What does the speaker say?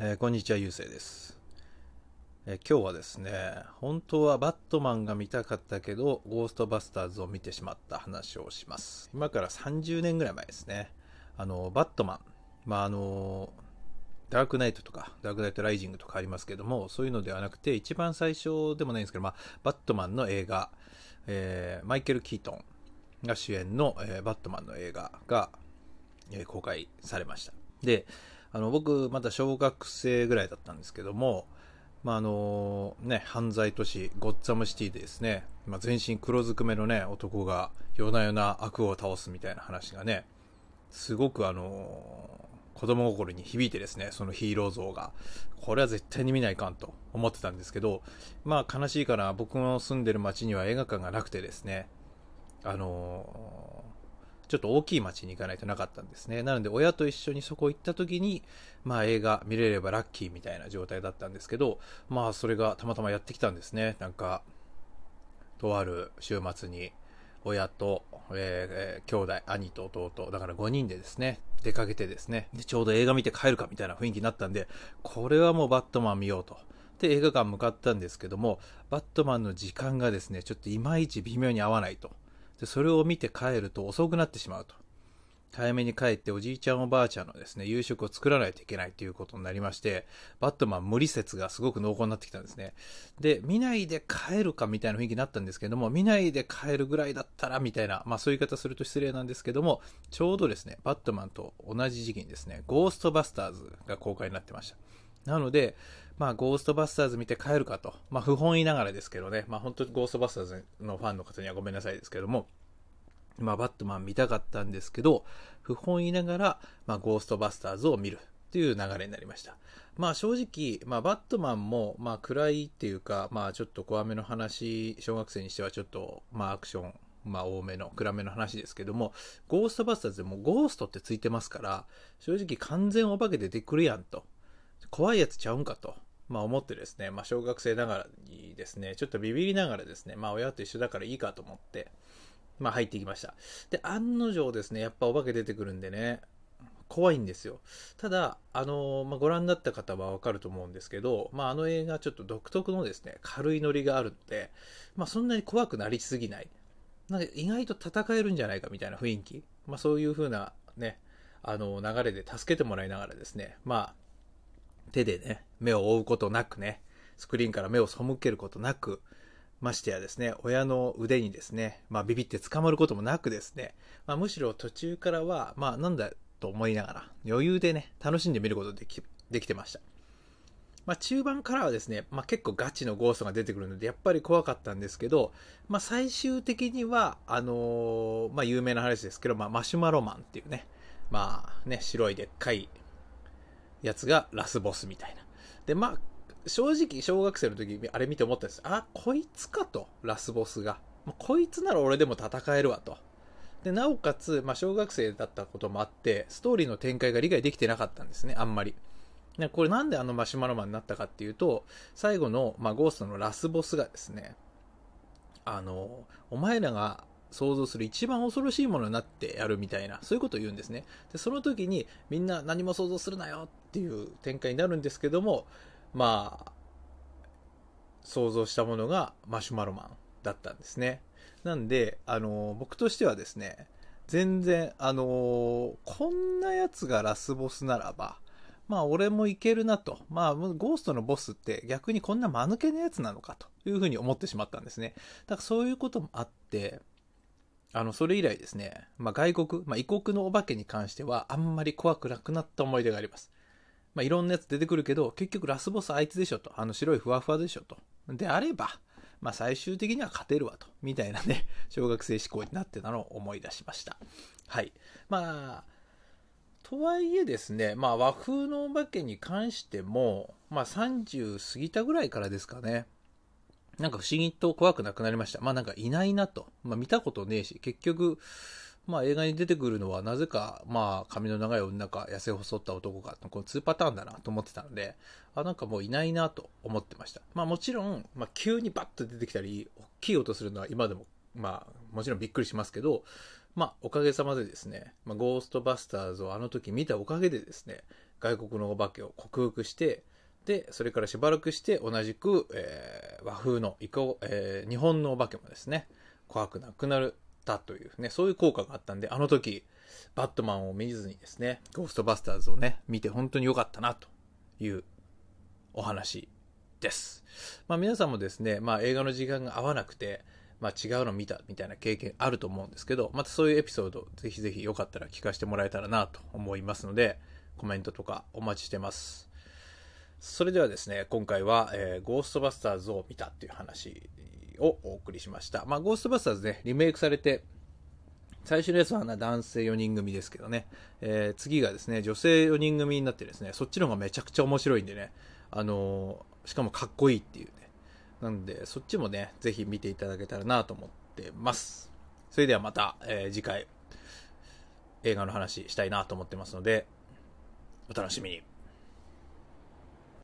えーこんにちは、ゆうせいです、えー今日はですね、本当はバットマンが見たかったけど、ゴーストバスターズを見てしまった話をします。今から30年ぐらい前ですね。あの、バットマン。まあ、あの、ダークナイトとか、ダークナイトライジングとかありますけども、そういうのではなくて、一番最初でもないんですけど、まあ、バットマンの映画、えーマイケル・キートンが主演の、えバットマンの映画が、え公開されました。で、あの、僕、まだ小学生ぐらいだったんですけども、まあ、あのね、犯罪都市、ゴッツァムシティでですね、まあ、全身黒ずくめのね、男が夜な夜な悪を倒すみたいな話がね、すごくあの子供心に響いてですね、そのヒーロー像が、これは絶対に見ないかんと思ってたんですけど、まあ悲しいかな、僕の住んでる町には映画館がなくてですね、あのちょっと大きい町に行かないとなかったんですね。なので親と一緒にそこ行った時に、まあ映画見れればラッキーみたいな状態だったんですけど、まあそれがたまたまやってきたんですね。なんか、とある週末に親と、え兄弟、兄と弟、だから5人でですね、出かけてですね、でちょうど映画見て帰るかみたいな雰囲気になったんで、これはもうバットマン見ようと。で、映画館向かったんですけども、バットマンの時間がですね、ちょっといまいち微妙に合わないと。で、それを見て帰ると遅くなってしまうと。早めに帰っておじいちゃんおばあちゃんのですね、夕食を作らないといけないということになりまして、バットマン無理説がすごく濃厚になってきたんですね。で、見ないで帰るかみたいな雰囲気になったんですけども、見ないで帰るぐらいだったらみたいな、まあそういう言い方すると失礼なんですけども、ちょうどですね、バットマンと同じ時期にですね、ゴーストバスターズが公開になってました。なので、まあ、ゴーストバスターズ見て帰るかと。まあ、不本意ながらですけどね。まあ、本当にゴーストバスターズのファンの方にはごめんなさいですけども。まあ、バットマン見たかったんですけど、不本意ながら、まあ、ゴーストバスターズを見るっていう流れになりました。まあ、正直、まあ、バットマンも、まあ、暗いっていうか、まあ、ちょっと怖めの話、小学生にしてはちょっと、まあ、アクション、まあ、多めの、暗めの話ですけども、ゴーストバスターズでもゴーストってついてますから、正直完全お化け出てくるやんと。怖いやつちゃうんかと。まあ思ってですね、まあ小学生ながらにですね、ちょっとビビりながらですね、まあ親と一緒だからいいかと思って、まあ入ってきました。で、案の定ですね、やっぱお化け出てくるんでね、怖いんですよ。ただ、あのまあ、ご覧になった方はわかると思うんですけど、まああの映画ちょっと独特のですね、軽いノリがあるので、まあそんなに怖くなりすぎない。なんか意外と戦えるんじゃないかみたいな雰囲気。まあそういう風なね、あの流れで助けてもらいながらですね、まあ手でね、目を覆うことなくね、スクリーンから目を背けることなく、ましてやですね、親の腕にですね、まあビビって捕まることもなくですね、まあむしろ途中からは、まあなんだと思いながら、余裕でね、楽しんで見ることでき、できてました。まあ中盤からはですね、まあ結構ガチのゴーストが出てくるので、やっぱり怖かったんですけど、まあ最終的には、あのーまあ有名な話ですけど、まあマシュマロマンっていうね、まあね、白いでっかいやつがラスボスみたいな。で、まあ、正直、小学生の時、あれ見て思ったんです。あ、こいつかと、ラスボスが。まあこいつなら俺でも戦えるわと。で、なおかつ、まあ、小学生だったこともあって、ストーリーの展開が理解できてなかったんですね、あんまり。でこれなんであのマシュマロマンになったかっていうと、最後の、まあ、ゴーストのラスボスがですね、あの、お前らが想像する一番恐ろしいものになってやるみたいな、そういうことを言うんですね。で、その時にみんな何も想像するなよっていう展開になるんですけども、まあ、想像したものがマシュマロマンだったんですね。なんで、あの、僕としてはですね、全然、あのこんなやつがラスボスならば、まあ俺もいけるなと。まあゴーストのボスって逆にこんな間抜けなやつなのかというふうに思ってしまったんですね。だからそういうこともあって、あの、それ以来ですね、まあ外国、まあ異国のお化けに関してはあんまり怖くなくなった思い出があります。まあいろんなやつ出てくるけど、結局ラスボスあいつでしょと。あの白いふわふわでしょと。であれば、まあ最終的には勝てるわと。みたいなね、小学生思考になってたのを思い出しました。はい。まあ、とはいえですね、まあ和風のお化けに関しても、まあ30過ぎたぐらいからですかね。なんか不思議と怖くなくなりました。まあなんかいないなと。まあ見たことねえし、結局、まあ映画に出てくるのはなぜか、まあ髪の長い女か痩せ細った男かの、この2パターンだなと思ってたので、あ、なんかもういないなと思ってました。まあもちろん、まあ急にバッと出てきたり、大きい音するのは今でも、まあもちろんびっくりしますけど、まあおかげさまでですね、まあゴーストバスターズをあの時見たおかげでですね、外国のお化けを克服して、で、それからしばらくして同じく、えー、和風の、えー、日本のお化けもですね、怖くなくなるったというね、そういう効果があったんで、あの時、バットマンを見ずにですね、ゴーストバスターズをね、見て本当に良かったなというお話です。まあ皆さんもですね、まあ映画の時間が合わなくて、まあ違うの見たみたいな経験あると思うんですけど、またそういうエピソード、ぜひぜひよかったら聞かせてもらえたらなと思いますので、コメントとかお待ちしてます。それではですね、今回は、えー、ゴーストバスターズを見たっていう話をお送りしました。まあ、ゴーストバスターズね、リメイクされて、最初のやつは男性4人組ですけどね、えー、次がですね、女性4人組になってですね、そっちの方がめちゃくちゃ面白いんでね、あのー、しかもかっこいいっていうね。なんで、そっちもね、ぜひ見ていただけたらなと思ってます。それではまた、えー、次回、映画の話したいなと思ってますので、お楽しみに。